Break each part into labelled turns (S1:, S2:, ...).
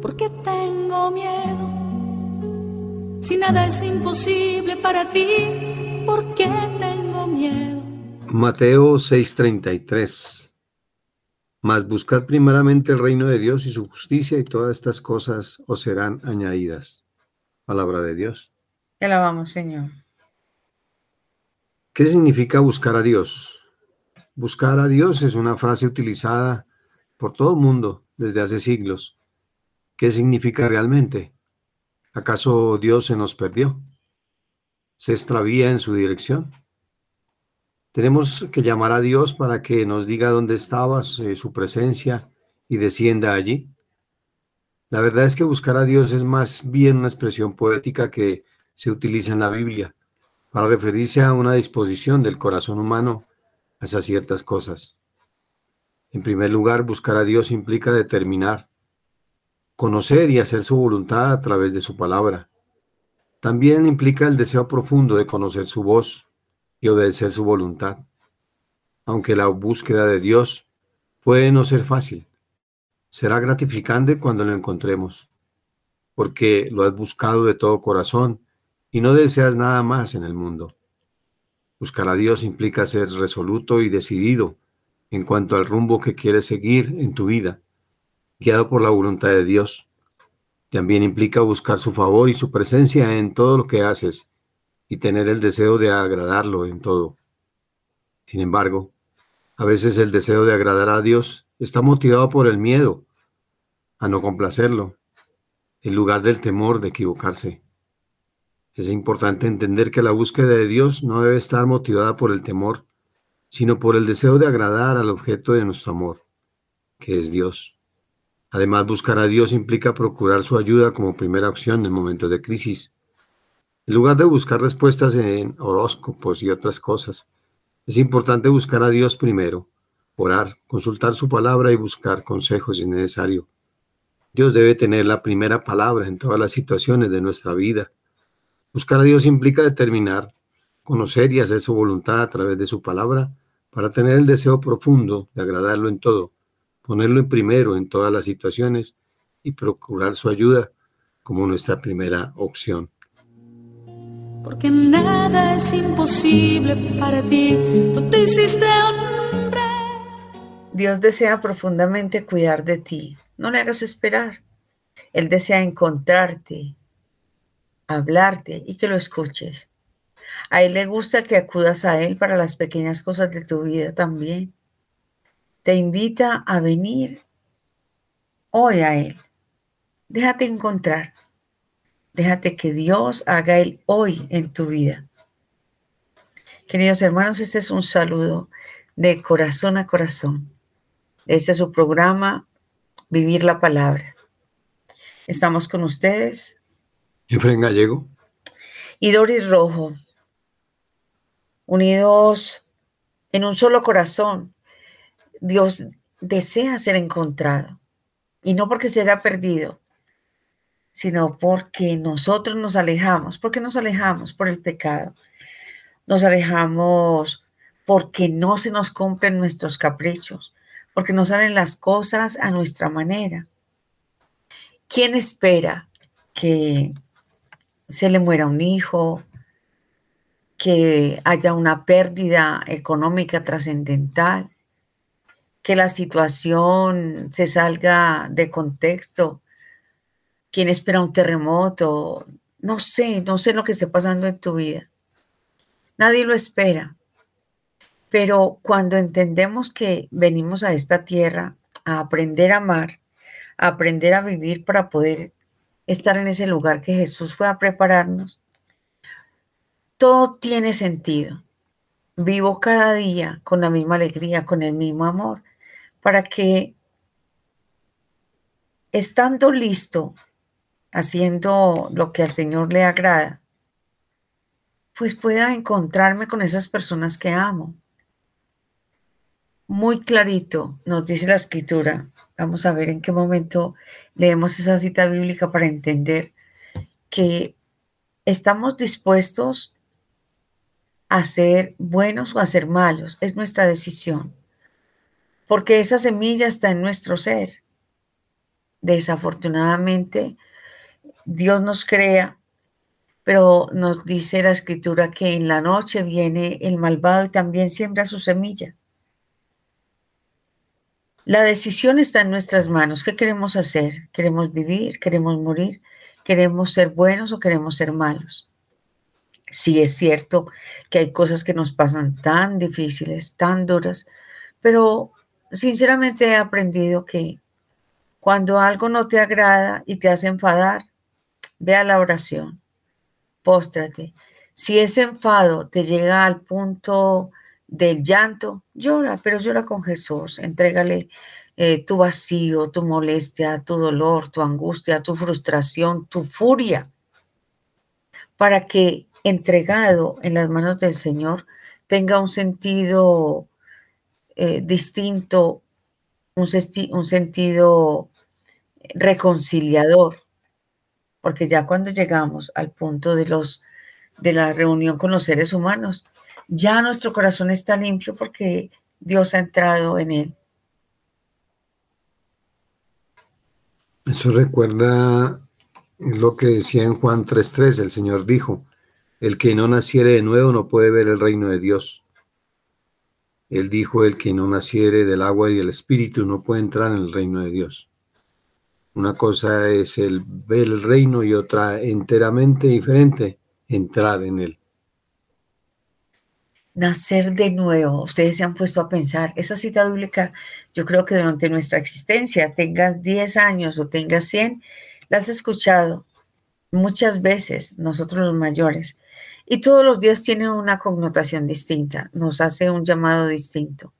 S1: porque tengo miedo. Si nada es imposible para ti, ¿por qué tengo miedo?
S2: Mateo 6:33 Mas buscad primeramente el reino de Dios y su justicia y todas estas cosas os serán añadidas. Palabra de Dios.
S3: Te alabamos, Señor.
S2: ¿Qué significa buscar a Dios? Buscar a Dios es una frase utilizada por todo el mundo desde hace siglos. ¿Qué significa realmente? ¿Acaso Dios se nos perdió? ¿Se extravía en su dirección? Tenemos que llamar a Dios para que nos diga dónde estabas, eh, su presencia, y descienda allí. La verdad es que buscar a Dios es más bien una expresión poética que se utiliza en la Biblia para referirse a una disposición del corazón humano hacia ciertas cosas. En primer lugar, buscar a Dios implica determinar, conocer y hacer su voluntad a través de su palabra. También implica el deseo profundo de conocer su voz y obedecer su voluntad. Aunque la búsqueda de Dios puede no ser fácil, será gratificante cuando lo encontremos, porque lo has buscado de todo corazón y no deseas nada más en el mundo. Buscar a Dios implica ser resoluto y decidido en cuanto al rumbo que quieres seguir en tu vida, guiado por la voluntad de Dios. También implica buscar su favor y su presencia en todo lo que haces y tener el deseo de agradarlo en todo. Sin embargo, a veces el deseo de agradar a Dios está motivado por el miedo a no complacerlo, en lugar del temor de equivocarse. Es importante entender que la búsqueda de Dios no debe estar motivada por el temor, sino por el deseo de agradar al objeto de nuestro amor, que es Dios. Además, buscar a Dios implica procurar su ayuda como primera opción en momentos de crisis. En lugar de buscar respuestas en horóscopos y otras cosas, es importante buscar a Dios primero, orar, consultar su palabra y buscar consejos si es necesario. Dios debe tener la primera palabra en todas las situaciones de nuestra vida Buscar a Dios implica determinar, conocer y hacer su voluntad a través de su palabra para tener el deseo profundo de agradarlo en todo, ponerlo en primero en todas las situaciones y procurar su ayuda como nuestra primera opción.
S1: Porque nada es imposible para ti, tú te hiciste hombre.
S3: Dios desea profundamente cuidar de ti, no le hagas esperar. Él desea encontrarte, hablarte y que lo escuches. A Él le gusta que acudas a Él para las pequeñas cosas de tu vida también. Te invita a venir hoy a Él. Déjate encontrar. Déjate que Dios haga Él hoy en tu vida. Queridos hermanos, este es un saludo de corazón a corazón. Este es su programa, Vivir la Palabra. Estamos con ustedes
S2: Efraín Gallego.
S3: Y Doris Rojo, unidos en un solo corazón. Dios desea ser encontrado. Y no porque será perdido, sino porque nosotros nos alejamos. ¿Por qué nos alejamos? Por el pecado. Nos alejamos porque no se nos cumplen nuestros caprichos, porque no salen las cosas a nuestra manera. ¿Quién espera que se le muera un hijo, que haya una pérdida económica trascendental, que la situación se salga de contexto, quien espera un terremoto, no sé, no sé lo que esté pasando en tu vida. Nadie lo espera. Pero cuando entendemos que venimos a esta tierra a aprender a amar, a aprender a vivir para poder estar en ese lugar que Jesús fue a prepararnos, todo tiene sentido. Vivo cada día con la misma alegría, con el mismo amor, para que estando listo, haciendo lo que al Señor le agrada, pues pueda encontrarme con esas personas que amo. Muy clarito nos dice la escritura, Vamos a ver en qué momento leemos esa cita bíblica para entender que estamos dispuestos a ser buenos o a ser malos. Es nuestra decisión. Porque esa semilla está en nuestro ser. desafortunadamente, Dios nos crea, pero nos dice la escritura que en la noche viene el malvado y también siembra su semilla. La decisión está en nuestras manos. ¿Qué queremos hacer? ¿Queremos vivir? ¿Queremos morir? ¿Queremos ser buenos o queremos ser malos? Sí es cierto que hay cosas que nos pasan tan difíciles, tan duras, pero sinceramente he aprendido que cuando algo no te agrada y te hace enfadar, ve a la oración, póstrate. Si ese enfado te llega al punto del llanto, llora, pero llora con Jesús, entrégale eh, tu vacío, tu molestia, tu dolor, tu angustia, tu frustración, tu furia, para que entregado en las manos del Señor tenga un sentido eh, distinto, un, un sentido reconciliador, porque ya cuando llegamos al punto de los de la reunión con los seres humanos, ya nuestro corazón está limpio porque Dios ha entrado en él.
S2: Eso recuerda lo que decía en Juan 3:3, el Señor dijo, el que no naciere de nuevo no puede ver el reino de Dios. Él dijo, el que no naciere del agua y del espíritu no puede entrar en el reino de Dios. Una cosa es el ver el reino y otra enteramente diferente, entrar en él.
S3: Nacer de nuevo. Ustedes se han puesto a pensar, esa cita bíblica, yo creo que durante nuestra existencia, tengas 10 años o tengas 100, la has escuchado muchas veces, nosotros los mayores, y todos los días tiene una connotación distinta, nos hace un llamado distinto.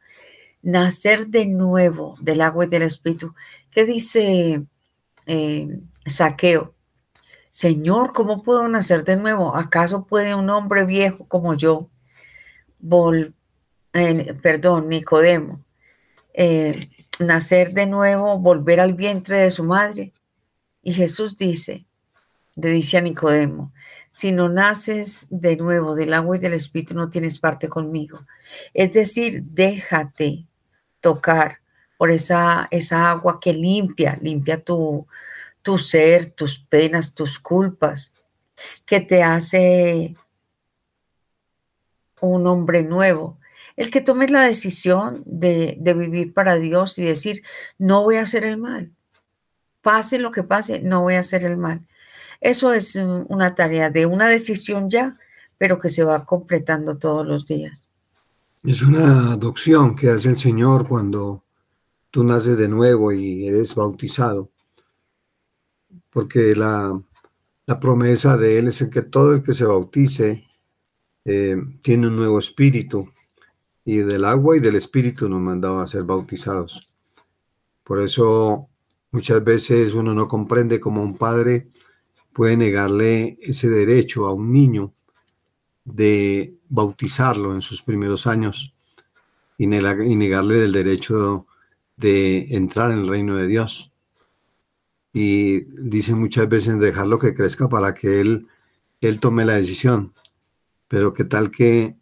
S3: Nacer de nuevo del agua y del espíritu. ¿Qué dice eh, Saqueo? Señor, ¿cómo puedo nacer de nuevo? ¿Acaso puede un hombre viejo como yo, vol perdón, Nicodemo, eh, nacer de nuevo, volver al vientre de su madre? Y Jesús dice, le dice a Nicodemo, si no naces de nuevo del agua y del espíritu, no tienes parte conmigo. Es decir, déjate tocar por esa, esa agua que limpia, limpia tu, tu ser, tus penas, tus culpas, que te hace un hombre nuevo. El que tomes la decisión de, de, vivir para Dios y decir, no voy a hacer el mal. Pase lo que pase, no voy a hacer el mal. Eso es una tarea de una decisión ya, pero que se va completando todos los días.
S2: Es una adopción que hace el Señor cuando tú naces de nuevo y eres bautizado porque la, promesa de Él es que todo el que se bautice eh, tiene un nuevo espíritu, y del agua y del espíritu nos mandaba a ser bautizados. Por eso muchas veces uno no comprende cómo un padre puede negarle ese derecho a un niño de bautizarlo en sus primeros años y negarle el derecho de entrar en el reino de Dios y dice muchas veces dejarlo que crezca para que él, él tome la decisión. Pero qué tal que,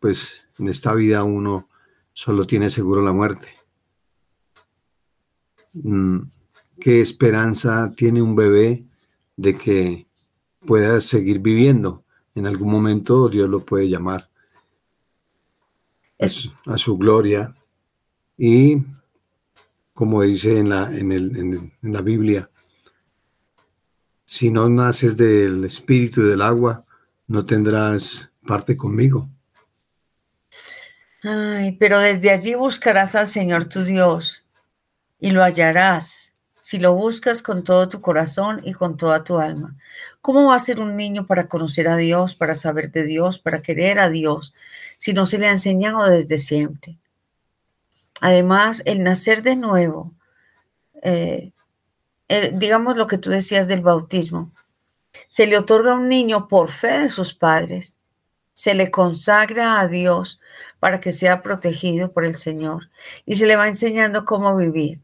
S2: pues, en esta vida uno solo tiene seguro la muerte. Mm, ¿Qué esperanza tiene un bebé de que pueda seguir viviendo? En algún momento Dios lo puede llamar a su, a su gloria y como dice en la, en, la Biblia, si no naces del espíritu y del agua, no tendrás parte conmigo.
S3: Ay, pero desde allí buscarás al Señor tu Dios y lo hallarás si lo buscas con todo tu corazón y con toda tu alma. ¿Cómo va a ser un niño para conocer a Dios, para saber de Dios, para querer a Dios, si no se le ha enseñado desde siempre? Además, el nacer de nuevo, eh, digamos lo que tú decías del bautismo, se le otorga a un niño por fe de sus padres, se le consagra a Dios para que sea protegido por el Señor y se le va enseñando cómo vivir.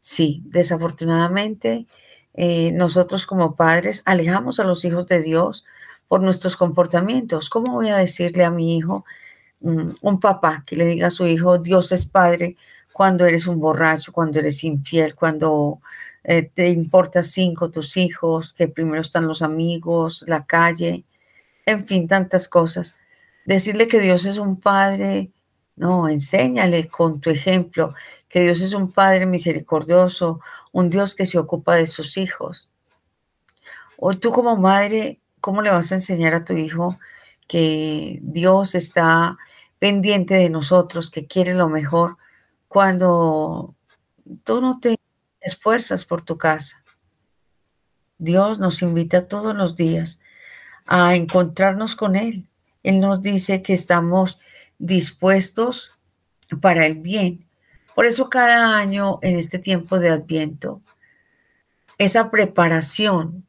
S3: Sí, desafortunadamente, eh, nosotros como padres alejamos a los hijos de Dios por nuestros comportamientos. ¿Cómo voy a decirle a mi hijo, Mm, un papá que le diga a su hijo, Dios es padre, cuando eres un borracho, cuando eres infiel, cuando eh, te importa cinco tus hijos, que primero están los amigos, la calle, en fin, tantas cosas. Decirle que Dios es un Padre, no, enséñale con tu ejemplo que Dios es un Padre misericordioso, un Dios que se ocupa de sus hijos. O tú como madre, ¿cómo le vas a enseñar a tu hijo que Dios está pendiente de nosotros, que quiere lo mejor, cuando tú no te esfuerzas por tu casa? Dios nos invita todos los días a encontrarnos con Él. Él nos dice que estamos dispuestos para el bien. Por eso cada año en este tiempo de Adviento, esa preparación,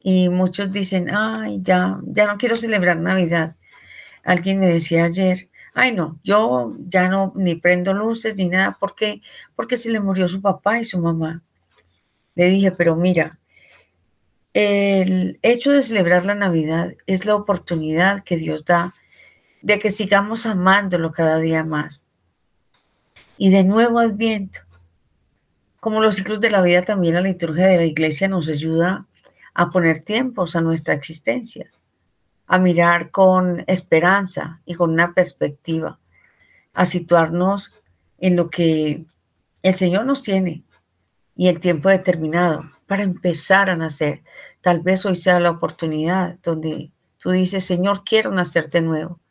S3: y muchos dicen, ay, ya, ya no quiero celebrar Navidad. Alguien me decía ayer, ay no, yo ya no ni prendo luces ni nada, ¿por qué? Porque se le murió su papá y su mamá. Le dije, pero mira, el hecho de celebrar la Navidad es la oportunidad que Dios da de que sigamos amándolo cada día más. Y de nuevo adviento. Como los ciclos de la vida, también la liturgia de la iglesia nos ayuda a poner tiempos a nuestra existencia, a mirar con esperanza y con una perspectiva, a situarnos en lo que el Señor nos tiene y el tiempo determinado para empezar a nacer. Tal vez hoy sea la oportunidad donde tú dices, Señor, quiero nacer de nuevo.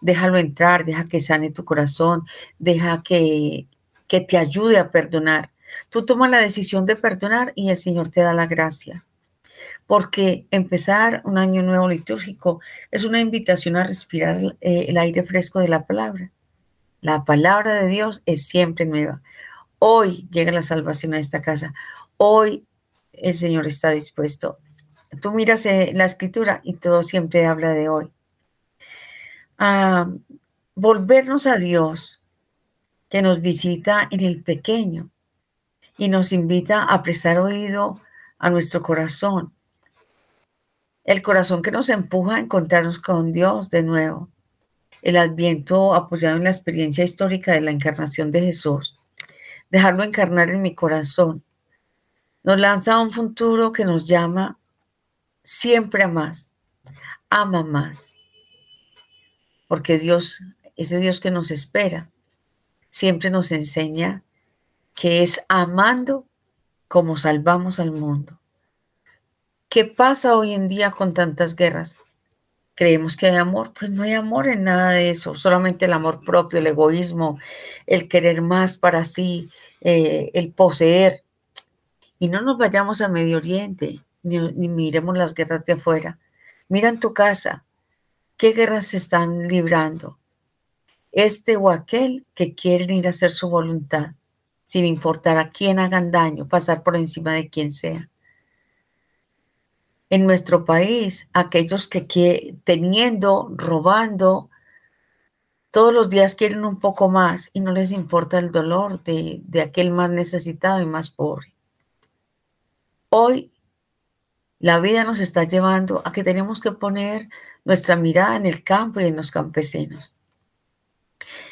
S3: Déjalo entrar, deja que sane tu corazón, deja que, que te ayude a perdonar. Tú tomas la decisión de perdonar y el Señor te da la gracia. Porque empezar un año nuevo litúrgico es una invitación a respirar eh, el aire fresco de la palabra. La palabra de Dios es siempre nueva. Hoy llega la salvación a esta casa. Hoy el Señor está dispuesto. Tú miras eh, la escritura y todo siempre habla de hoy. A volvernos a Dios que nos visita en el pequeño y nos invita a prestar oído a nuestro corazón. El corazón que nos empuja a encontrarnos con Dios de nuevo. El adviento apoyado en la experiencia histórica de la encarnación de Jesús. Dejarlo encarnar en mi corazón nos lanza a un futuro que nos llama siempre a más, ama más. Porque Dios, ese Dios que nos espera, siempre nos enseña que es amando como salvamos al mundo. ¿Qué pasa hoy en día con tantas guerras? Creemos que hay amor, pues no hay amor en nada de eso, solamente el amor propio, el egoísmo, el querer más para sí, eh, el poseer. Y no nos vayamos a Medio Oriente, ni, miremos las guerras de afuera. Mira en tu casa, ¿qué guerras se están librando? Este o aquel que quieren ir a hacer su voluntad, sin importar a quién hagan daño, pasar por encima de quien sea. En nuestro país, aquellos que, teniendo, robando, todos los días quieren un poco más y no les importa el dolor de, de aquel más necesitado y más pobre. Hoy la vida nos está llevando a que tenemos que poner nuestra mirada en el campo y en los campesinos.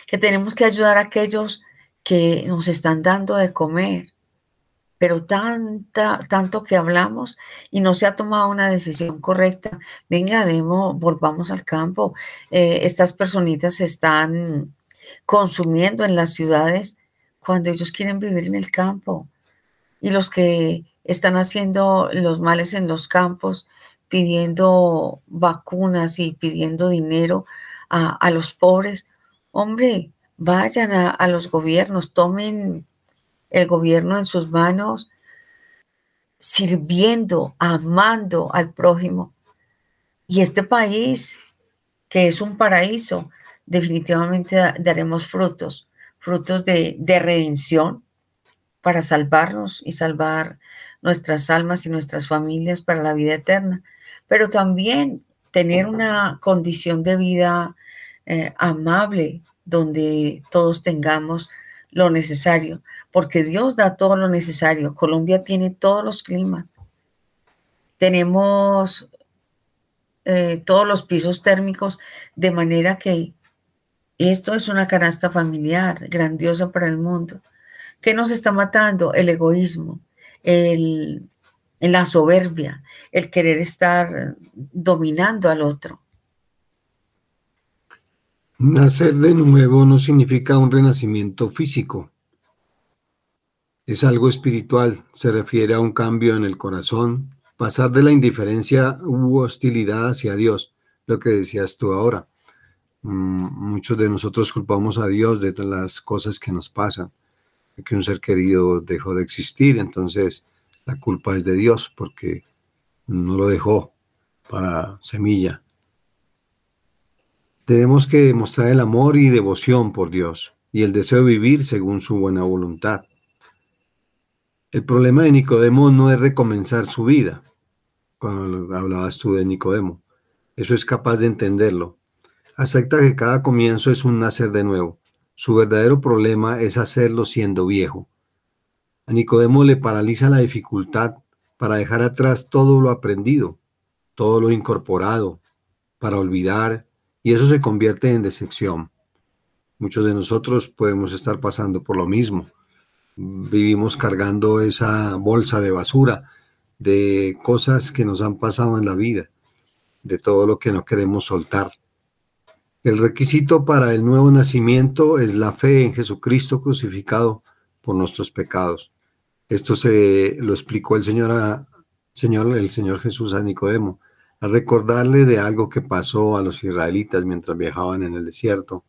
S3: Que tenemos que ayudar a aquellos que nos están dando de comer, pero tanta, tanto que hablamos y no se ha tomado una decisión correcta. Venga, demo, volvamos al campo. Eh, estas personitas se están consumiendo en las ciudades cuando ellos quieren vivir en el campo. Y los que están haciendo los males en los campos, pidiendo vacunas y pidiendo dinero a, los pobres. Hombre, vayan a, los gobiernos, tomen el gobierno en sus manos, sirviendo, amando al prójimo. Y este país, que es un paraíso, definitivamente daremos frutos, frutos de, de redención para salvarnos y salvar nuestras almas y nuestras familias para la vida eterna, pero también tener una condición de vida eh, amable donde todos tengamos lo necesario, porque Dios da todo lo necesario. Colombia tiene todos los climas. Tenemos eh, todos los pisos térmicos, de manera que esto es una canasta familiar grandiosa para el mundo. ¿Qué nos está matando? El egoísmo, el, la soberbia, el querer estar dominando al otro.
S2: Nacer de nuevo no significa un renacimiento físico. Es algo espiritual, se refiere a un cambio en el corazón, pasar de la indiferencia u hostilidad hacia Dios, lo que decías tú ahora. Mm, muchos de nosotros culpamos a Dios de las cosas que nos pasan, que un ser querido dejó de existir, entonces la culpa es de Dios porque no lo dejó para semilla. Tenemos que demostrar el amor y devoción por Dios y el deseo de vivir según su buena voluntad. El problema de Nicodemo no es recomenzar su vida, cuando hablabas tú de Nicodemo. Eso es capaz de entenderlo. Acepta que cada comienzo es un nacer de nuevo. Su verdadero problema es hacerlo siendo viejo. A Nicodemo le paraliza la dificultad para dejar atrás todo lo aprendido, todo lo incorporado, para olvidar, y eso se convierte en decepción. Muchos de nosotros podemos estar pasando por lo mismo vivimos cargando esa bolsa de basura de cosas que nos han pasado en la vida, de todo lo que no queremos soltar. El requisito para el nuevo nacimiento es la fe en Jesucristo crucificado por nuestros pecados. Esto se lo explicó el Señor, Señor, el Señor Jesús a Nicodemo, a recordarle de algo que pasó a los israelitas mientras viajaban en el desierto.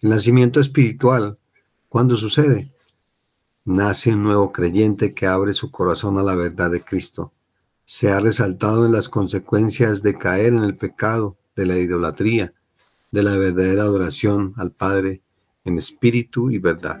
S2: El nacimiento espiritual, ¿cuándo sucede? nace un nuevo creyente que abre su corazón a la verdad de Cristo. Se ha resaltado en las consecuencias de caer en el pecado, de la idolatría, de la verdadera adoración al Padre en espíritu y verdad.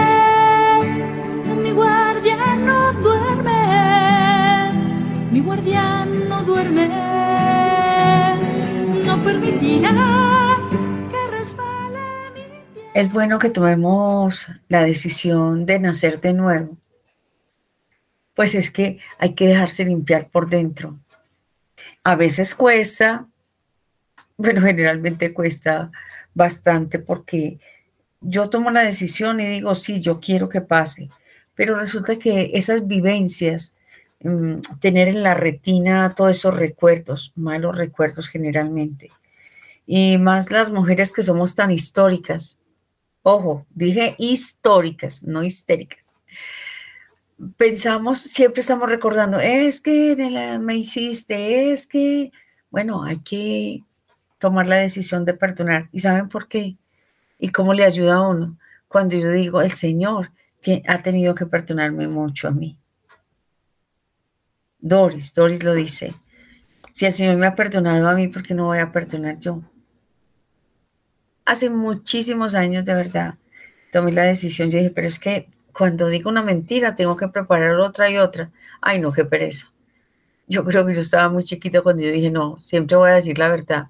S1: guardián no duerme, no permitirá que resbale.
S3: Es bueno que tomemos la decisión de nacer de nuevo pues es que hay que dejarse limpiar por dentro. A veces cuesta, bueno, generalmente cuesta bastante porque yo tomo la decisión y digo, sí, yo quiero que pase, pero resulta que esas vivencias, mm, tener en la retina todos esos recuerdos, malos recuerdos generalmente, y más las mujeres que somos tan históricas, ojo, dije históricas, no histéricas pensamos, siempre estamos recordando, es que me hiciste, es que, bueno, hay que tomar la decisión de perdonar. ¿Y saben por qué? ¿Y cómo le ayuda a uno? Cuando yo digo, el Señor que ha tenido que perdonarme mucho a mí. Doris, Doris lo dice. Si el Señor me ha perdonado a mí, ¿por qué no voy a perdonar yo? Hace muchísimos años, de verdad, tomé la decisión. Yo dije, pero es que cuando digo una mentira, tengo que preparar otra y otra. Ay, no, qué pereza. Yo creo que yo estaba muy chiquito cuando yo dije, no, siempre voy a decir la verdad.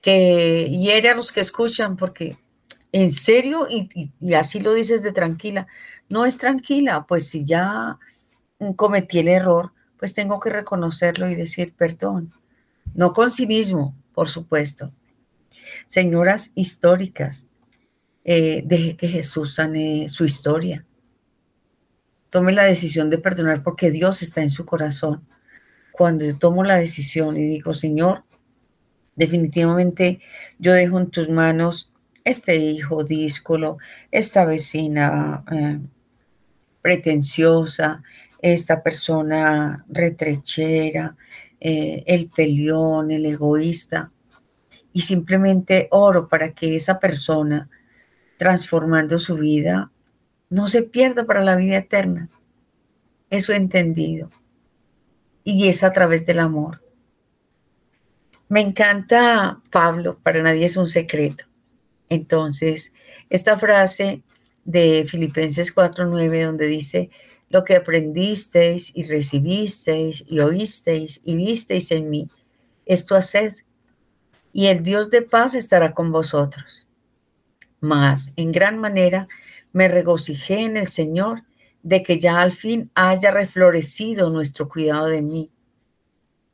S3: Que hiere a los que escuchan, porque en serio, y, y así lo dices de tranquila, no es tranquila, pues si ya cometí el error, pues tengo que reconocerlo y decir perdón. No con cinismo, por supuesto. Señoras históricas, eh, deje que Jesús sane su historia. Tome la decisión de perdonar porque Dios está en su corazón. Cuando yo tomo la decisión y digo, Señor, definitivamente yo dejo en tus manos este hijo díscolo, esta vecina eh, pretenciosa, esta persona retrechera, eh, el peleón, el egoísta, y simplemente oro para que esa persona transformando su vida, no se pierda para la vida eterna. Eso he entendido. Y es a través del amor. Me encanta Pablo, para nadie es un secreto. Entonces, esta frase de Filipenses 4:9, donde dice, lo que aprendisteis y recibisteis y oísteis y visteis en mí, esto haced, y el Dios de paz estará con vosotros. Mas, en gran manera, me regocijé en el Señor de que ya al fin haya reflorecido nuestro cuidado de mí,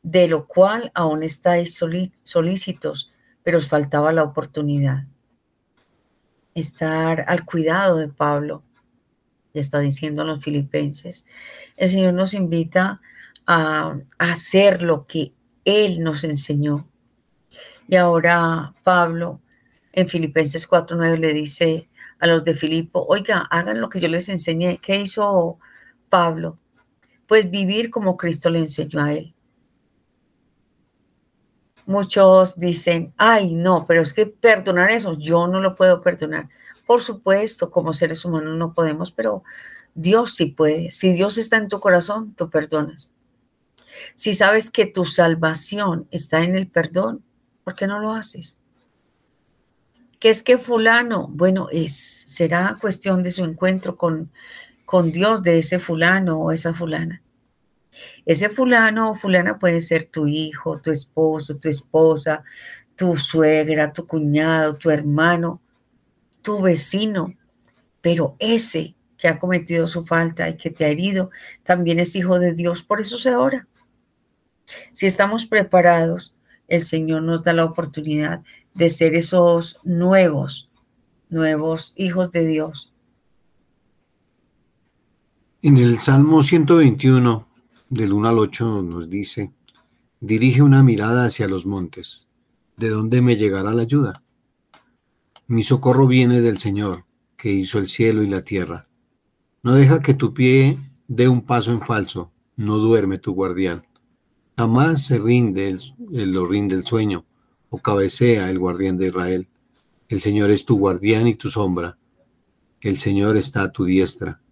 S3: de lo cual aún estáis solícitos, pero os faltaba la oportunidad. Estar al cuidado de Pablo, está diciendo a los filipenses. El Señor nos invita a, hacer lo que Él nos enseñó. Y ahora Pablo en Filipenses 4.9 le dice a los de Filipo, oiga, hagan lo que yo les enseñé. ¿Qué hizo Pablo? Pues vivir como Cristo le enseñó a él. Muchos dicen, ay, no, pero es que perdonar eso, yo no lo puedo perdonar. Por supuesto, como seres humanos no podemos, pero Dios sí puede. Si Dios está en tu corazón, tú perdonas. Si sabes que tu salvación está en el perdón, ¿por qué no lo haces? ¿Qué es que fulano? Bueno, es, será cuestión de su encuentro con, con Dios, de ese fulano o esa fulana. Ese fulano o fulana puede ser tu hijo, tu esposo, tu esposa, tu suegra, tu cuñado, tu hermano, tu vecino, pero ese que ha cometido su falta y que te ha herido también es hijo de Dios, por eso se ora. Si estamos preparados, el Señor nos da la oportunidad de ser esos nuevos, nuevos hijos de Dios.
S2: En el Salmo 121, del 1 al 8, nos dice, dirige una mirada hacia los montes, ¿de dónde me llegará la ayuda? Mi socorro viene del Señor, que hizo el cielo y la tierra. No deja que tu pie dé un paso en falso, no duerme tu guardián. Jamás se rinde el, lo rinde el sueño, o cabecea el guardián de Israel. El Señor es tu guardián y tu sombra. El Señor está a tu diestra.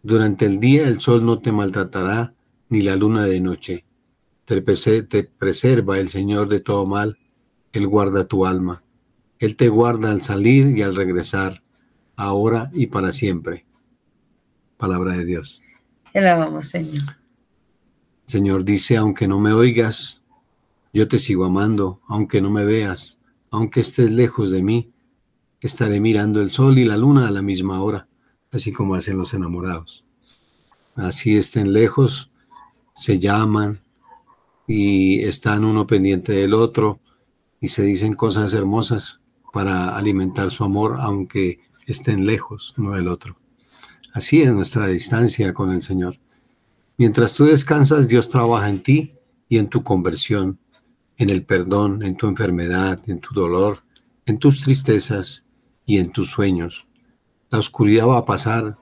S2: Durante el día el sol no te maltratará, ni la luna de noche. Te, preserva el Señor de todo mal, Él guarda tu alma. Él te guarda al salir y al regresar, ahora y para siempre. Palabra de Dios.
S3: Alabamos, Señor.
S2: Señor dice, aunque no me oigas, yo te sigo amando, aunque no me veas, aunque estés lejos de mí, estaré mirando el sol y la luna a la misma hora, así como hacen los enamorados. Así estén lejos, se llaman y están uno pendiente del otro y se dicen cosas hermosas para alimentar su amor, aunque estén lejos uno del otro. Así es nuestra distancia con el Señor. Mientras tú descansas, Dios trabaja en ti y en tu conversión en el perdón, en tu enfermedad, en tu dolor, en tus tristezas y en tus sueños. La oscuridad va a pasar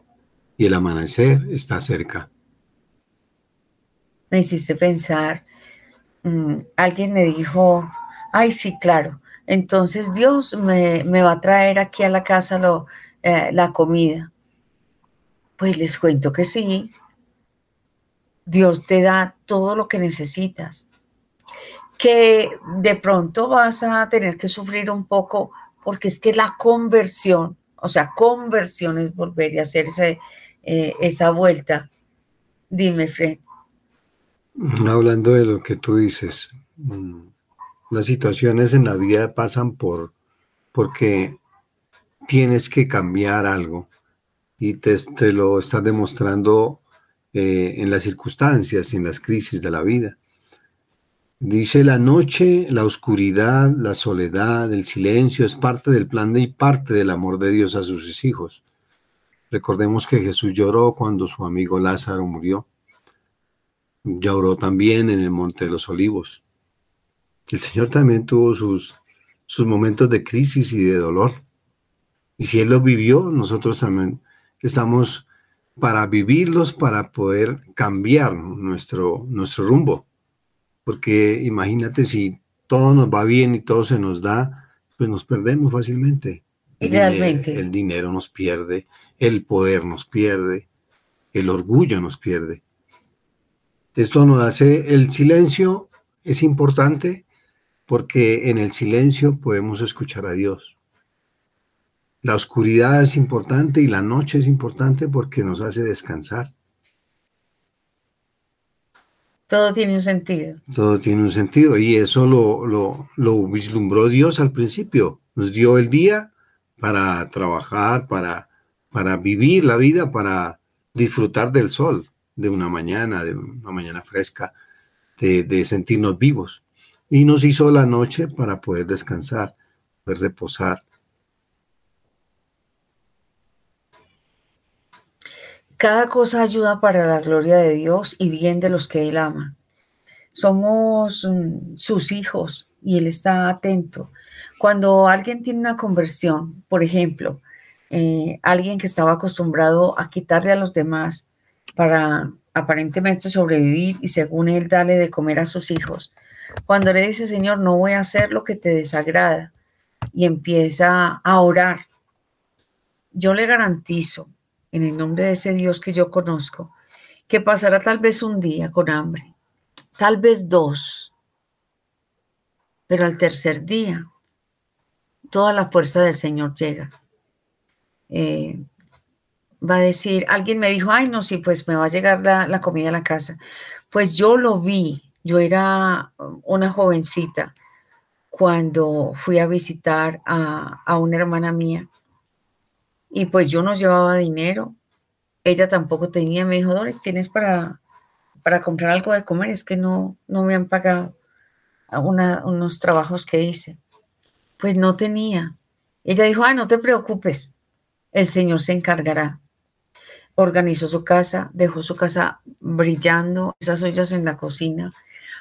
S2: y el amanecer está cerca.
S3: Me hiciste pensar, mm, alguien me dijo, ay, sí, claro, entonces Dios me, va a traer aquí a la casa lo, eh, la comida. Pues les cuento que sí, Dios te da todo lo que necesitas que de pronto vas a tener que sufrir un poco porque es que la conversión, o sea, conversión es volver y hacer eh, esa vuelta. Dime, Fred.
S2: Hablando de lo que tú dices, mm, las situaciones en la vida pasan por porque tienes que cambiar algo y te, lo estás demostrando eh, en las circunstancias, en las crisis de la vida. Dice, la noche, la oscuridad, la soledad, el silencio es parte del plan de y parte del amor de Dios a sus hijos. Recordemos que Jesús lloró cuando su amigo Lázaro murió. Lloró también en el Monte de los Olivos. El Señor también tuvo sus, sus momentos de crisis y de dolor. Y si Él lo vivió, nosotros también estamos para vivirlos, para poder cambiar nuestro, nuestro rumbo porque imagínate si todo nos va bien y todo se nos da, pues nos perdemos fácilmente.
S3: El Realmente.
S2: el dinero nos pierde, el poder nos pierde, el orgullo nos pierde. Esto nos hace, el silencio es importante porque en el silencio podemos escuchar a Dios. La oscuridad es importante y la noche es importante porque nos hace descansar.
S3: Todo tiene un sentido.
S2: Todo tiene un sentido y eso lo, lo, lo vislumbró Dios al principio. Nos dio el día para trabajar, para, para vivir la vida, para disfrutar del sol, de una mañana, de una mañana fresca, de, de sentirnos vivos. Y nos hizo la noche para poder descansar, poder reposar.
S3: Cada cosa ayuda para la gloria de Dios y bien de los que Él ama. Somos mm, sus hijos y Él está atento. Cuando alguien tiene una conversión, por ejemplo, eh, alguien que estaba acostumbrado a quitarle a los demás para aparentemente sobrevivir y según Él darle de comer a sus hijos, cuando le dice, Señor, no voy a hacer lo que te desagrada y empieza a orar, yo le garantizo en el nombre de ese Dios que yo conozco, que pasará tal vez un día con hambre, tal vez dos, pero al tercer día toda la fuerza del Señor llega. Eh, va a decir, alguien me dijo, ay, no, sí, pues me va a llegar la, comida a la casa. Pues yo lo vi, yo era una jovencita cuando fui a visitar a, una hermana mía y pues yo no llevaba dinero. Ella tampoco tenía. Me dijo, Doris, ¿tienes para, para comprar algo de comer? Es que no, no me han pagado unos trabajos que hice. Pues no tenía. Ella dijo, ah, no te preocupes, el Señor se encargará. Organizó su casa, dejó su casa brillando, esas ollas en la cocina,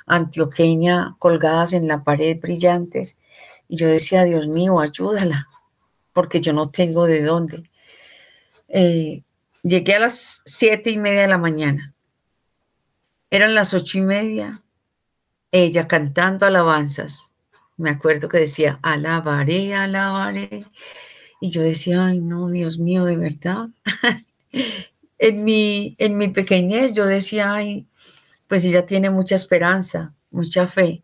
S3: antioqueña colgadas en la pared brillantes. Y yo decía, Dios mío, ayúdala porque yo no tengo de dónde. Eh, llegué a las siete y media de la mañana. Eran las ocho y media. Ella cantando alabanzas. Me acuerdo que decía, alabaré, alabaré. Y yo decía, ay, no, Dios mío, de verdad. en, mi, en mi pequeñez yo decía, ay, pues ella tiene mucha esperanza, mucha fe.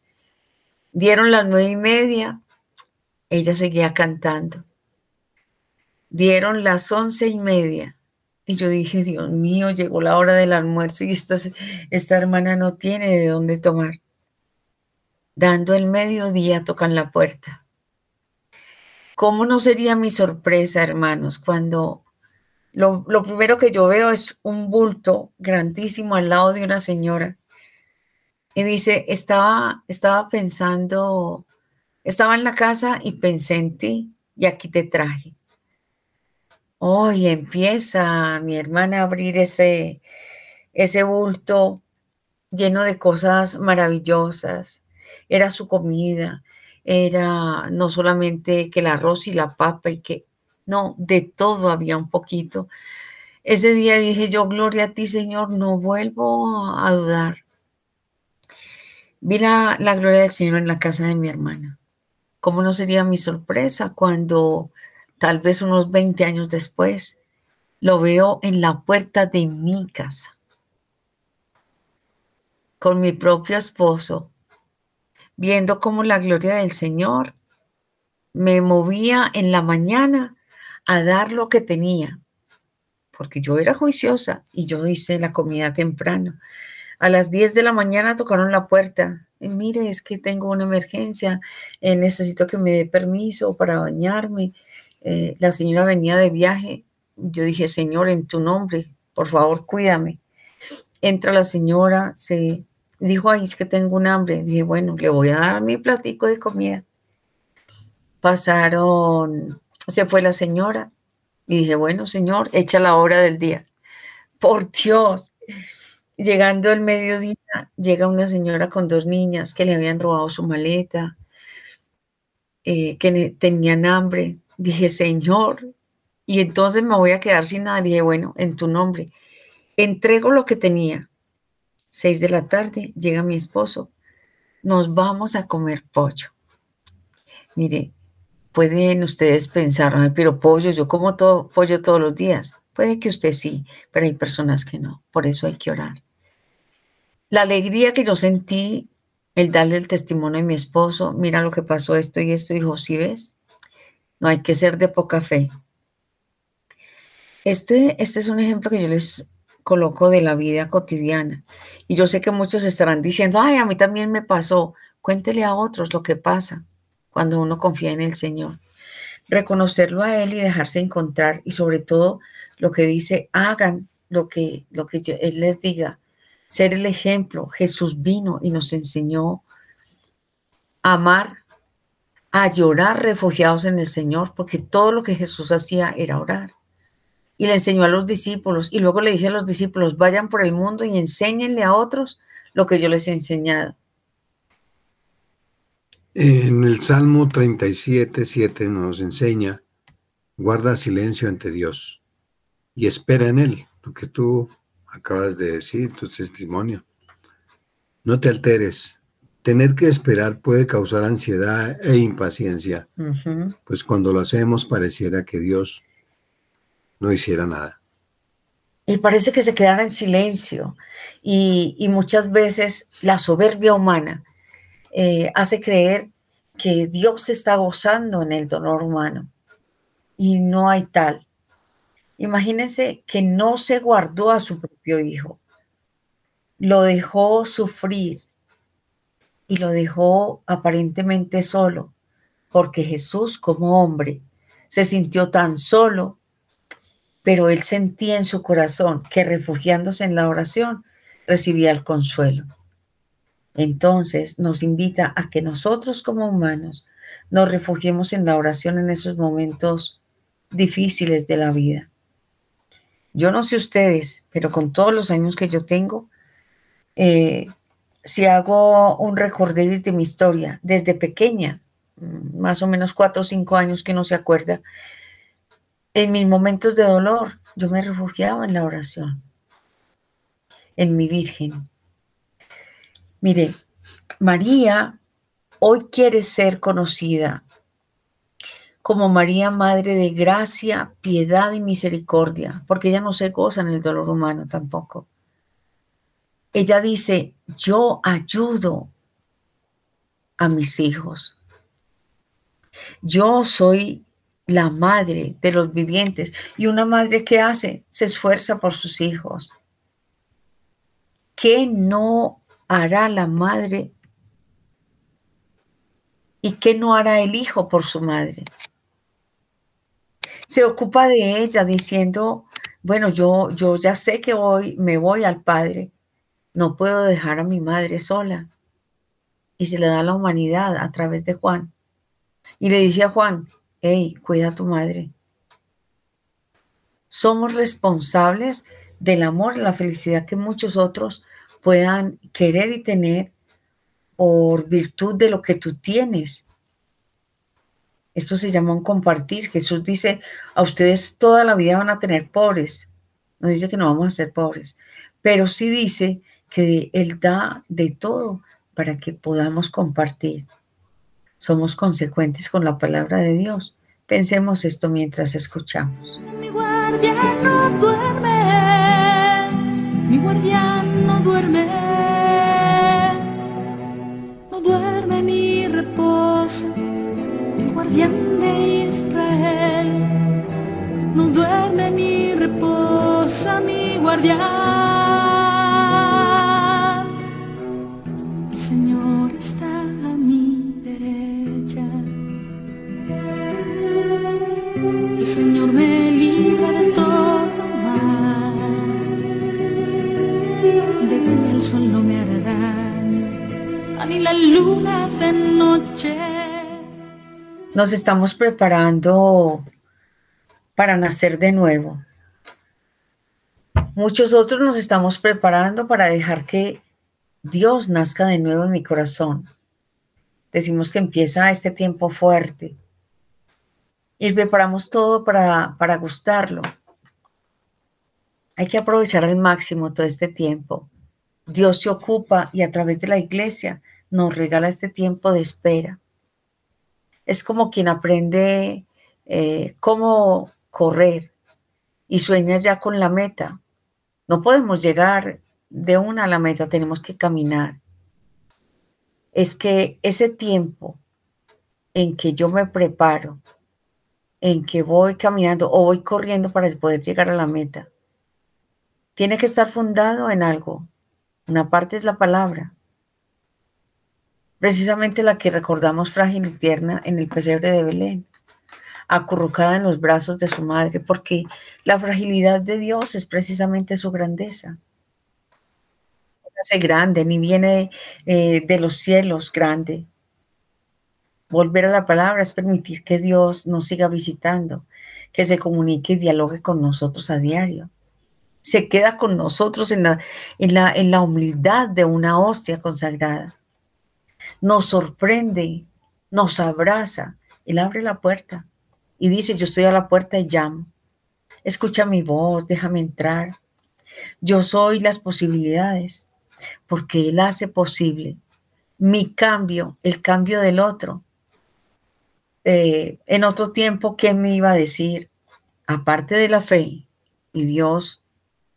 S3: Dieron las nueve y media, ella seguía cantando. Dieron las once y media. Y yo dije, Dios mío, llegó la hora del almuerzo y esta, esta hermana no tiene de dónde tomar. Dando el mediodía tocan la puerta. ¿Cómo no sería mi sorpresa, hermanos, cuando lo, lo, primero que yo veo es un bulto grandísimo al lado de una señora? Y dice, estaba, estaba pensando, estaba en la casa y pensé en ti y aquí te traje. Hoy empieza mi hermana a abrir ese, ese bulto lleno de cosas maravillosas. Era su comida, era no solamente que el arroz y la papa y que, no, de todo había un poquito. Ese día dije yo, gloria a ti Señor, no vuelvo a dudar. Vi la, gloria del Señor en la casa de mi hermana. ¿Cómo no sería mi sorpresa cuando tal vez unos 20 años después, lo veo en la puerta de mi casa, con mi propio esposo, viendo cómo la gloria del Señor me movía en la mañana a dar lo que tenía, porque yo era juiciosa y yo hice la comida temprano. A las 10 de la mañana tocaron la puerta. mire, es que tengo una emergencia, eh, necesito que me dé permiso para bañarme. Eh, la señora venía de viaje. Yo dije, Señor, en tu nombre, por favor, cuídame. Entra la señora, se dijo, ay, es que tengo un hambre. Dije, bueno, le voy a dar mi platico de comida. Pasaron, se fue la señora y dije, bueno, señor, echa la hora del día. Por Dios. Llegando el mediodía, llega una señora con dos niñas que le habían robado su maleta, eh, que tenían hambre, Dije, Señor, y entonces me voy a quedar sin nada. Dije, bueno, en tu nombre, entrego lo que tenía. Seis de la tarde, llega mi esposo. Nos vamos a comer pollo. Mire, pueden ustedes pensar, pero pollo, yo como todo, pollo todos los días. Puede que usted sí, pero hay personas que no. Por eso hay que orar. La alegría que yo sentí, el darle el testimonio a mi esposo, mira lo que pasó esto y esto, dijo, ¿sí ves? No hay que ser de poca fe. Este, este es un ejemplo que yo les coloco de la vida cotidiana. Y yo sé que muchos estarán diciendo, ay, a mí también me pasó. Cuéntele a otros lo que pasa cuando uno confía en el Señor. Reconocerlo a Él y dejarse encontrar y sobre todo lo que dice, hagan lo que, lo que Él les diga. Ser el ejemplo. Jesús vino y nos enseñó a amar, a llorar refugiados en el Señor, porque todo lo que Jesús hacía era orar y le enseñó a los discípulos y luego le dice a los discípulos, vayan por el mundo y enséñenle a otros lo que yo les he enseñado.
S2: En el Salmo 37, 7 nos enseña, guarda silencio ante Dios y espera en Él, lo que tú acabas de decir, tu testimonio. No te alteres. Tener que esperar puede causar ansiedad e impaciencia, pues cuando lo hacemos pareciera que Dios no hiciera nada.
S3: Y parece que se quedara en silencio. Y, muchas veces la soberbia humana eh, hace creer que Dios está gozando en el dolor humano. Y no hay tal. Imagínense que no se guardó a su propio hijo. Lo dejó sufrir y lo dejó aparentemente solo, porque Jesús como hombre se sintió tan solo pero él sentía en su corazón que refugiándose en la oración recibía el consuelo. Entonces nos invita a que nosotros como humanos nos refugiemos en la oración en esos momentos difíciles de la vida. Yo no sé ustedes, pero con todos los años que yo tengo, eh, si hago un recorderis de mi historia desde pequeña, mm, más o menos cuatro o cinco años que no se acuerda, en mis momentos de dolor, yo me refugiaba en la oración, en mi Virgen. Mire, María hoy quiere ser conocida como María, Madre de Gracia, Piedad y Misericordia, porque ella no se goza en el dolor humano tampoco. Ella dice, yo ayudo a mis hijos. Yo soy la madre de los vivientes. ¿Y una madre qué hace? Se esfuerza por sus hijos. ¿Qué no hará la madre? ¿Y qué no hará el hijo por su madre? Se ocupa de ella diciendo, bueno, yo, yo ya sé que hoy me voy al Padre, no puedo dejar a mi madre sola. Y se le da la humanidad a través de Juan. Y le dice a Juan, hey, cuida a tu madre. Somos responsables del amor la felicidad que muchos otros puedan querer y tener por virtud de lo que tú tienes. Esto se llama un compartir. Jesús dice, a ustedes toda la vida van a tener pobres. No dice que no vamos a ser pobres, pero sí dice que Él da de todo para que podamos compartir somos consecuentes con la palabra de Dios. Pensemos esto mientras escuchamos.
S1: Mi guardia no duerme, mi guardia no duerme, no duerme ni reposa, el guardián de Israel, no duerme ni reposa mi guardián. Señor me libra de todo mal. De el sol no me hará la luna de noche.
S3: Nos estamos preparando para nacer de nuevo. Muchos otros nos estamos preparando para dejar que Dios nazca de nuevo en mi corazón. Decimos que empieza este tiempo fuerte, y preparamos todo para, para gustarlo. Hay que aprovechar al máximo todo este tiempo. Dios se ocupa y a través de la iglesia nos regala este tiempo de espera. Es como quien aprende eh, cómo correr y sueña ya con la meta. No podemos llegar de una a la meta, tenemos que caminar. Es que ese tiempo en que yo me preparo, en que voy caminando o voy corriendo para poder llegar a la meta. Tiene que estar fundado en algo. Una parte es la palabra, precisamente la que recordamos frágil y tierna en el pesebre de Belén, acurrucada en los brazos de su madre, porque la fragilidad de Dios es precisamente su grandeza. No hace grande, ni viene eh, de los cielos grande, Volver a la palabra es permitir que Dios nos siga visitando, que se comunique y dialogue con nosotros a diario. Se queda con nosotros en la, en la, en la humildad de una hostia consagrada. Nos sorprende, nos abraza. Él abre la puerta y dice, yo estoy a la puerta y llamo. Escucha mi voz, déjame entrar. Yo soy las posibilidades, porque Él hace posible mi cambio, el cambio del otro, eh, en otro tiempo, ¿qué me iba a decir? Aparte de la fe y Dios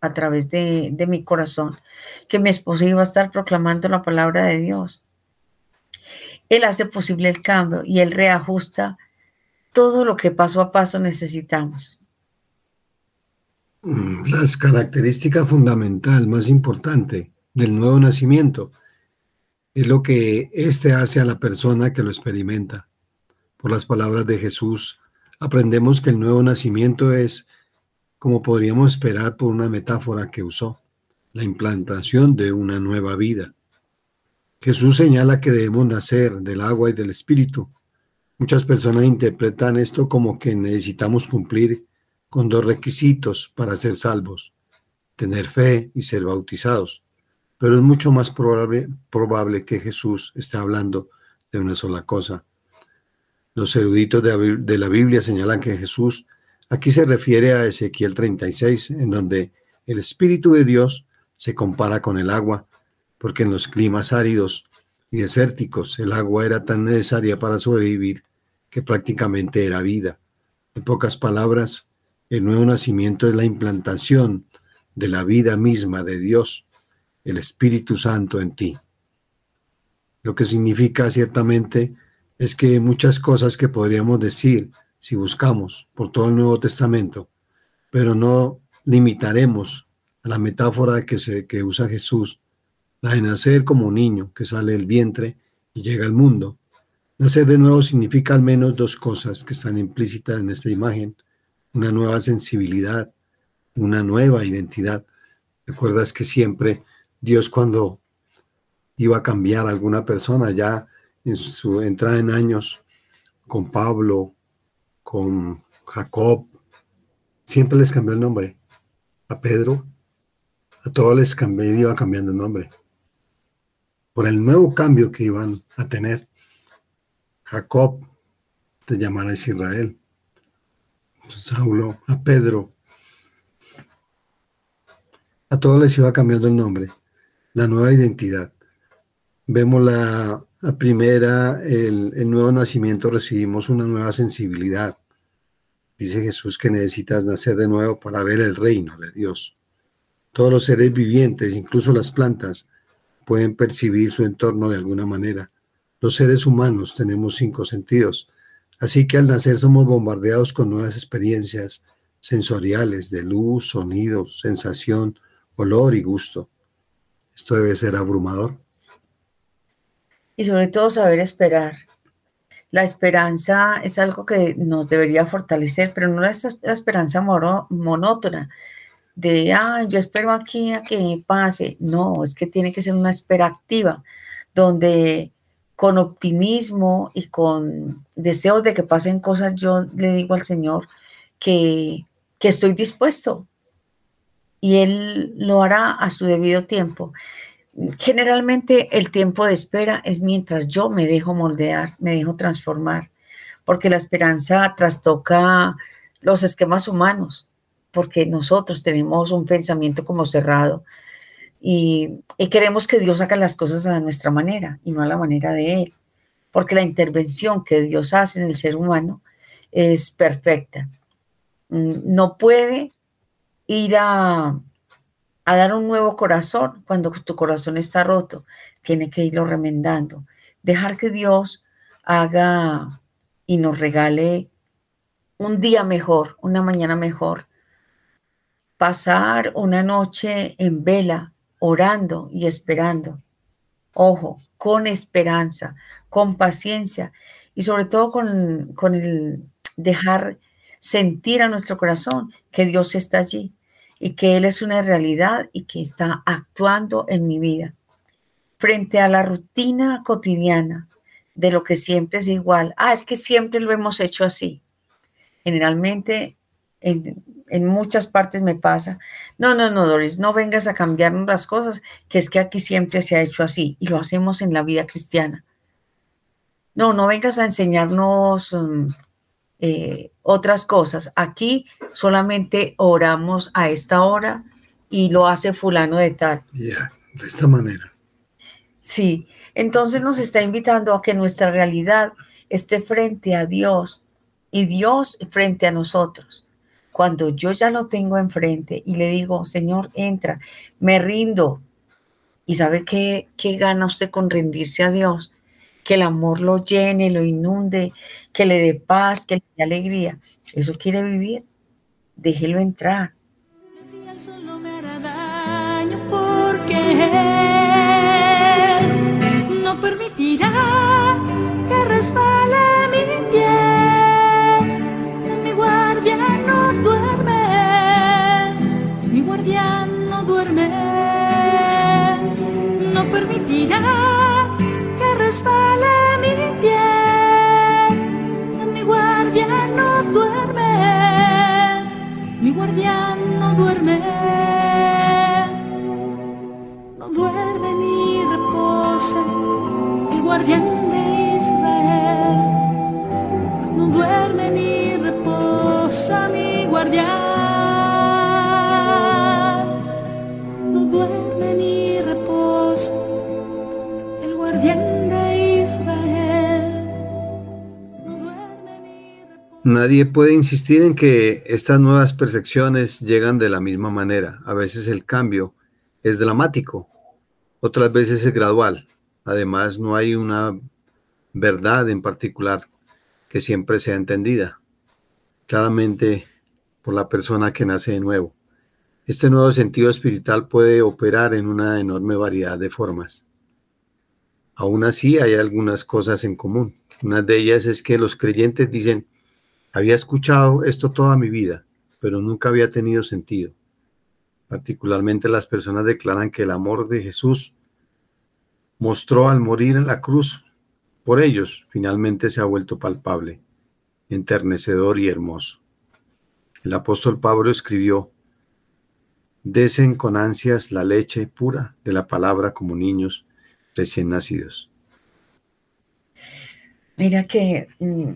S3: a través de, de mi corazón, que mi esposo iba a estar proclamando la palabra de Dios. Él hace posible el cambio y él reajusta todo lo que paso a paso necesitamos.
S2: Mm, las características fundamental, más importante del nuevo nacimiento es lo que éste hace a la persona que lo experimenta. Por las palabras de Jesús, aprendemos que el nuevo nacimiento es, como podríamos esperar por una metáfora que usó, la implantación de una nueva vida. Jesús señala que debemos nacer del agua y del espíritu. Muchas personas interpretan esto como que necesitamos cumplir con dos requisitos para ser salvos, tener fe y ser bautizados. Pero es mucho más probable, probable que Jesús esté hablando de una sola cosa, los eruditos de la Biblia señalan que Jesús aquí se refiere a Ezequiel 36, en donde el Espíritu de Dios se compara con el agua, porque en los climas áridos y desérticos el agua era tan necesaria para sobrevivir que prácticamente era vida. En pocas palabras, el nuevo nacimiento es la implantación de la vida misma de Dios, el Espíritu Santo en ti. Lo que significa ciertamente es que muchas cosas que podríamos decir si buscamos por todo el Nuevo Testamento, pero no limitaremos a la metáfora que, usa Jesús, la de nacer como un niño que sale del vientre y llega al mundo. Nacer de nuevo significa al menos dos cosas que están implícitas en esta imagen, una nueva sensibilidad, una nueva identidad. ¿Recuerdas que siempre Dios cuando iba a cambiar a alguna persona ya en su entrada en años con Pablo, con Jacob, siempre les cambió el nombre. A Pedro, a todos les cambió, iba cambiando el nombre. Por el nuevo cambio que iban a tener. Jacob te llamará Israel. Saulo, a Pedro. A todos les iba cambiando el nombre. La nueva identidad. Vemos la primera, el, nuevo nacimiento, recibimos una nueva sensibilidad. Dice Jesús que necesitas nacer de nuevo para ver el reino de Dios. Todos los seres vivientes, incluso las plantas, pueden percibir su entorno de alguna manera. Los seres humanos tenemos cinco sentidos, así que al nacer somos bombardeados con nuevas experiencias sensoriales de luz, sonido, sensación, olor y gusto. Esto debe ser abrumador
S3: y sobre todo saber esperar. La esperanza es algo que nos debería fortalecer, pero no es la esperanza monótona de, ah, yo espero aquí a que pase. No, es que tiene que ser una espera activa, donde con optimismo y con deseos de que pasen cosas, yo le digo al Señor que, que estoy dispuesto y Él lo hará a su debido tiempo. Generalmente el tiempo de espera es mientras yo me dejo moldear, me dejo transformar, porque la esperanza trastoca los esquemas humanos, porque nosotros tenemos un pensamiento como cerrado y, queremos que Dios haga las cosas a nuestra manera y no a la manera de Él, porque la intervención que Dios hace en el ser humano es perfecta. Mm, no puede ir a a dar un nuevo corazón cuando tu corazón está roto. Tiene que irlo remendando. Dejar que Dios haga y nos regale un día mejor, una mañana mejor. Pasar una noche en vela, orando y esperando. Ojo, con esperanza, con paciencia y sobre todo con, con el dejar sentir a nuestro corazón que Dios está allí y que Él es una realidad y que está actuando en mi vida. Frente a la rutina cotidiana de lo que siempre es igual, ah, es que siempre lo hemos hecho así. Generalmente en, en muchas partes me pasa, no, no, no, Doris, no vengas a cambiarnos las cosas, que es que aquí siempre se ha hecho así y lo hacemos en la vida cristiana. No, no vengas a enseñarnos mm, eh, otras cosas. Aquí solamente oramos a esta hora y lo hace fulano de tal.
S2: Ya, de esta manera.
S3: Sí, entonces nos está invitando a que nuestra realidad esté frente a Dios y Dios frente a nosotros. Cuando yo ya lo tengo enfrente y le digo, Señor, entra, me rindo. ¿Y sabe qué, qué gana usted con rendirse a Dios? Que el amor lo llene, lo inunde, que le dé paz, que le dé alegría. ¿Eso quiere vivir? Déjelo entrar.
S1: no permitirá que resbale mi pie. Mi guardián no duerme, mi guardián no duerme, no permitirá guardián no duerme. guardián de Israel. No duerme ni reposa mi guardián.
S2: Nadie puede insistir en que estas nuevas percepciones llegan de la misma manera. A veces el cambio es dramático, otras veces es gradual. Además, no hay una verdad en particular que siempre sea entendida claramente por la persona que nace de nuevo. Este nuevo sentido espiritual puede operar en una enorme variedad de formas. Aún así, hay algunas cosas en común. Una de ellas es que los creyentes dicen, había escuchado esto toda mi vida, pero nunca había tenido sentido. Particularmente las personas declaran que el amor de Jesús mostró al morir en la cruz por ellos, finalmente se ha vuelto palpable, enternecedor y hermoso. El apóstol Pablo escribió, Desen con ansias la leche pura de la palabra como niños recién nacidos.
S3: Mira que mm,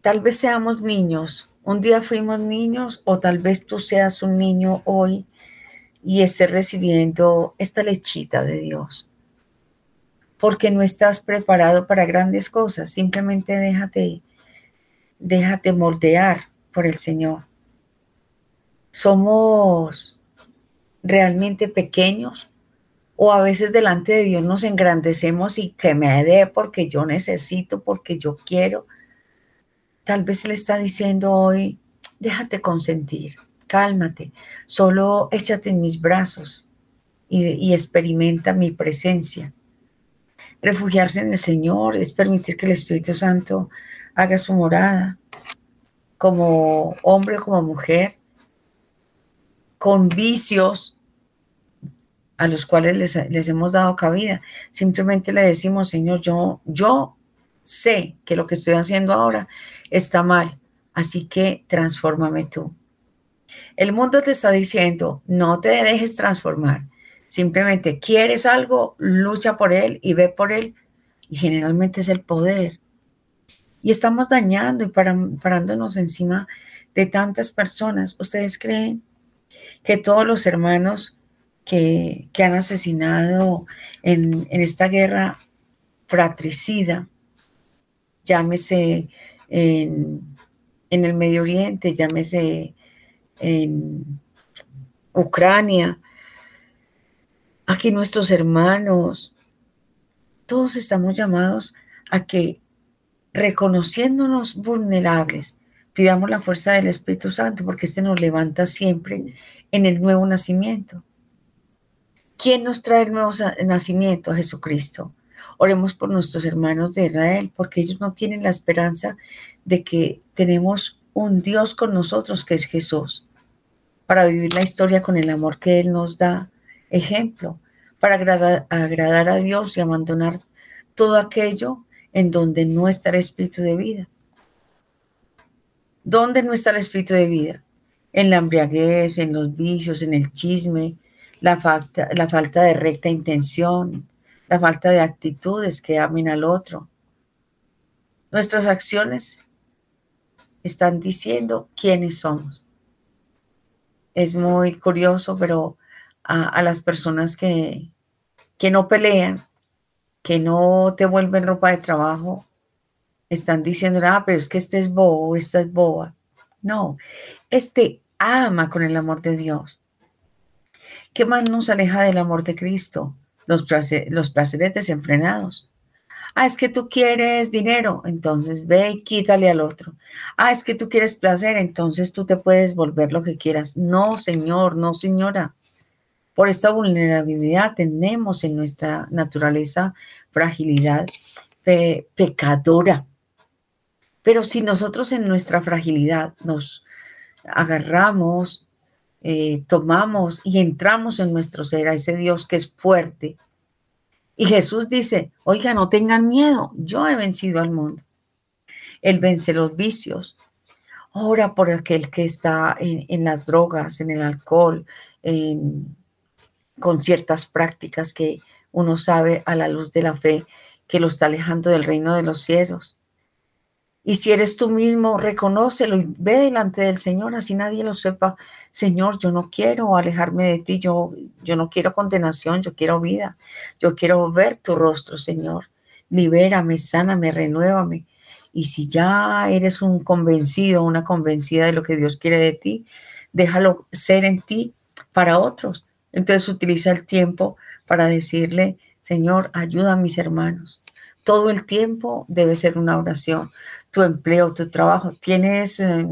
S3: tal vez seamos niños, un día fuimos niños o tal vez tú seas un niño hoy y estés recibiendo esta lechita de Dios. Porque no estás preparado para grandes cosas, simplemente déjate, déjate moldear por el Señor. Somos realmente pequeños o a veces delante de Dios nos engrandecemos y que me dé porque yo necesito, porque yo quiero. Tal vez le está diciendo hoy, déjate consentir cálmate, solo échate en mis brazos y, experimenta mi presencia. Refugiarse en el Señor es permitir que el Espíritu Santo haga su morada como hombre como mujer, con vicios a los cuales les, les, hemos dado cabida. Simplemente le decimos, Señor, yo, yo sé que lo que estoy haciendo ahora está mal, así que transfórmame tú. El mundo te está diciendo, no te dejes transformar. Simplemente quieres algo, lucha por él y ve por él. Y generalmente es el poder. Y estamos dañando y parándonos encima de tantas personas. ¿Ustedes creen que todos los hermanos que, han asesinado en, esta guerra fratricida, llámese en, el Medio Oriente, llámese en Ucrania, aquí nuestros hermanos, todos estamos llamados a que reconociéndonos vulnerables, pidamos la fuerza del Espíritu Santo porque este nos levanta siempre en el nuevo nacimiento. ¿Quién nos trae el nuevo nacimiento? A Jesucristo. Oremos por nuestros hermanos de Israel, porque ellos no tienen la esperanza de que tenemos un Dios con nosotros que es Jesús, para vivir la historia con el amor que Él nos da, ejemplo, para agradar, agradar a Dios y abandonar todo aquello en donde no está el espíritu de vida. ¿Dónde no está el espíritu de vida? En la embriaguez, en los vicios, en el chisme, la falta, la falta de recta intención, la falta de actitudes que amen al otro. Nuestras acciones están diciendo quiénes somos. Es muy curioso, pero a, las personas que, que no pelean, que no te vuelven ropa de trabajo, están diciendo, ah, pero es que este es bobo, esta es boba. No, este ama con el amor de Dios. ¿Qué más nos aleja del amor de Cristo? Los, placeres desenfrenados. Ah, es que tú quieres dinero, entonces ve y quítale al otro. Ah, es que tú quieres placer, entonces tú te puedes volver lo que quieras. No, señor, no, señora. Por esta vulnerabilidad tenemos en nuestra naturaleza fragilidad pecadora. Pero si nosotros en nuestra fragilidad nos agarramos, eh, tomamos y entramos en nuestro ser a ese Dios que es fuerte, y Jesús dice, oiga, no tengan miedo, yo he vencido al mundo. Él vence los vicios. Ora por aquel que está en, las drogas, en el alcohol, con ciertas prácticas que uno sabe a la luz de la fe que lo está alejando del reino de los cielos. Y si eres tú mismo, reconócelo y ve delante del Señor, así nadie lo sepa. Señor, yo no quiero alejarme de ti, yo, yo no quiero condenación, yo quiero vida. Yo quiero ver tu rostro, Señor. Libérame, sáname, renuévame. Y si ya eres un convencido, una convencida de lo que Dios quiere de ti, déjalo ser en ti para otros. Entonces utiliza el tiempo para decirle, Señor, ayuda a mis hermanos. Todo el tiempo debe ser una oración tu empleo, tu trabajo. Tienes eh,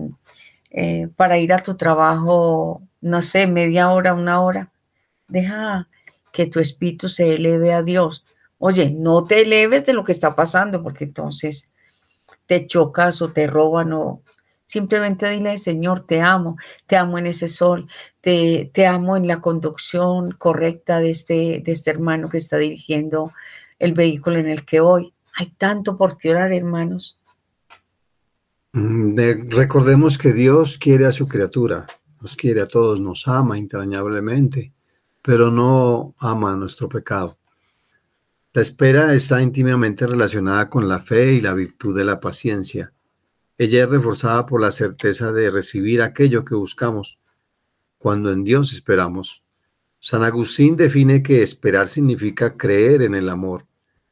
S3: eh, para ir a tu trabajo, no sé, media hora, una hora. Deja que tu espíritu se eleve a Dios. Oye, no te eleves de lo que está pasando, porque entonces te chocas o te roban o simplemente dile, Señor, te amo, te amo en ese sol, te, te amo en la conducción correcta de este, de este hermano que está dirigiendo el vehículo en el que voy. Hay tanto por qué orar, hermanos.
S2: Mm, recordemos que Dios quiere a su criatura, nos quiere a todos, nos ama entrañablemente, pero no ama nuestro pecado. La espera está íntimamente relacionada con la fe y la virtud de la paciencia. Ella es reforzada por la certeza de recibir aquello que buscamos cuando en Dios esperamos. San Agustín define que esperar significa creer en el amor,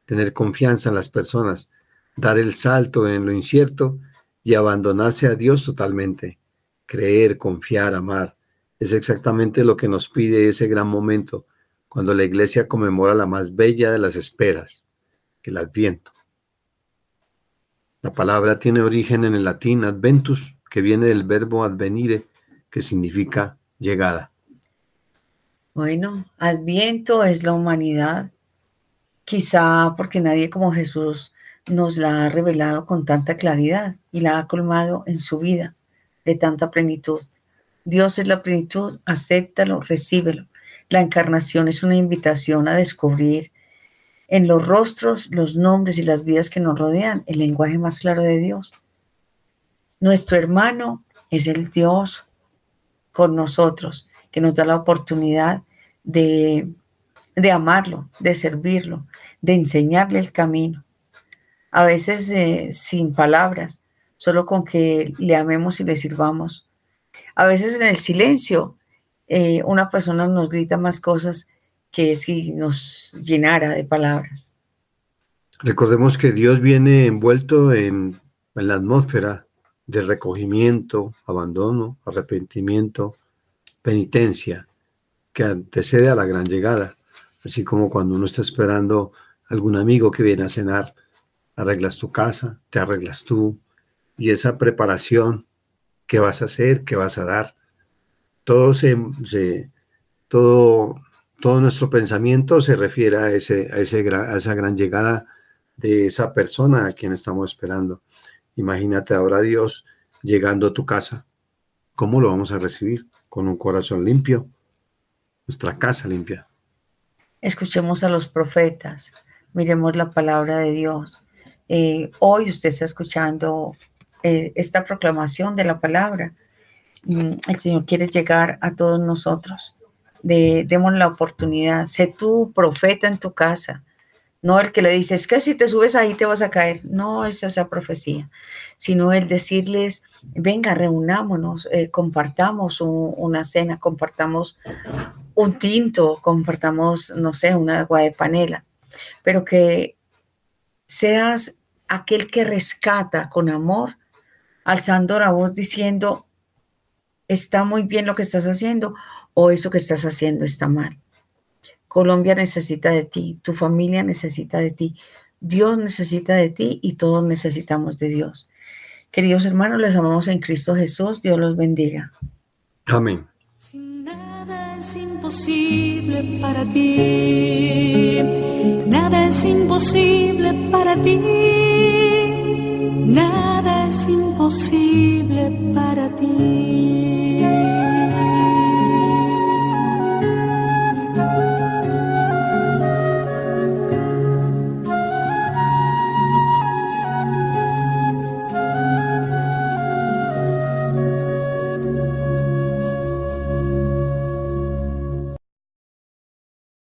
S2: tener confianza en las personas, dar el salto en lo incierto y abandonarse a Dios totalmente. Creer, confiar, amar. Es exactamente lo que nos pide ese gran momento cuando la iglesia conmemora la más bella de las esperas, el adviento. La palabra tiene origen en el latín adventus, que viene del verbo advenire, que significa llegada.
S3: Bueno, adviento es la humanidad, quizá porque nadie como Jesús nos la ha revelado con tanta claridad y la ha colmado en su vida de tanta plenitud. Dios es la plenitud, acéptalo, recíbelo. La encarnación es una invitación a descubrir en los rostros, los nombres y las vidas que nos rodean el lenguaje más claro de Dios. Nuestro hermano es el Dios con nosotros, que nos da la oportunidad de, de amarlo, de servirlo, de enseñarle el camino a veces eh, sin palabras, solo con que le amemos y le sirvamos. A veces en el silencio, eh, una persona nos grita más cosas que si nos llenara de palabras.
S2: Recordemos que Dios viene envuelto en, en la atmósfera de recogimiento, abandono, arrepentimiento, penitencia, que antecede a la gran llegada, así como cuando uno está esperando algún amigo que viene a cenar arreglas tu casa, te arreglas tú, y esa preparación, qué vas a hacer, qué vas a dar, todo se, todo, todo nuestro pensamiento se refiere a, ese, a, ese, a esa gran llegada de esa persona a quien estamos esperando. Imagínate ahora Dios llegando a tu casa. ¿Cómo lo vamos a recibir? Con un corazón limpio, nuestra casa limpia.
S3: Escuchemos a los profetas, miremos la palabra de Dios. Eh, hoy usted está escuchando eh, esta proclamación de la palabra. Mm, el Señor quiere llegar a todos nosotros. De, demos la oportunidad. Sé tú profeta en tu casa. No el que le dice, es que si te subes ahí te vas a caer. No es esa profecía, sino el decirles, venga, reunámonos, eh, compartamos una cena, compartamos un tinto, compartamos, no sé, una agua de panela, pero que seas aquel que rescata con amor, alzando la voz diciendo, está muy bien lo que estás haciendo o eso que estás haciendo está mal. Colombia necesita de ti, tu familia necesita de ti, Dios necesita de ti y todos necesitamos de Dios. Queridos hermanos, les amamos en Cristo Jesús. Dios los bendiga.
S2: Amén.
S1: Sin nada es imposible para ti. Nada es imposible para ti. Nada es imposible para ti.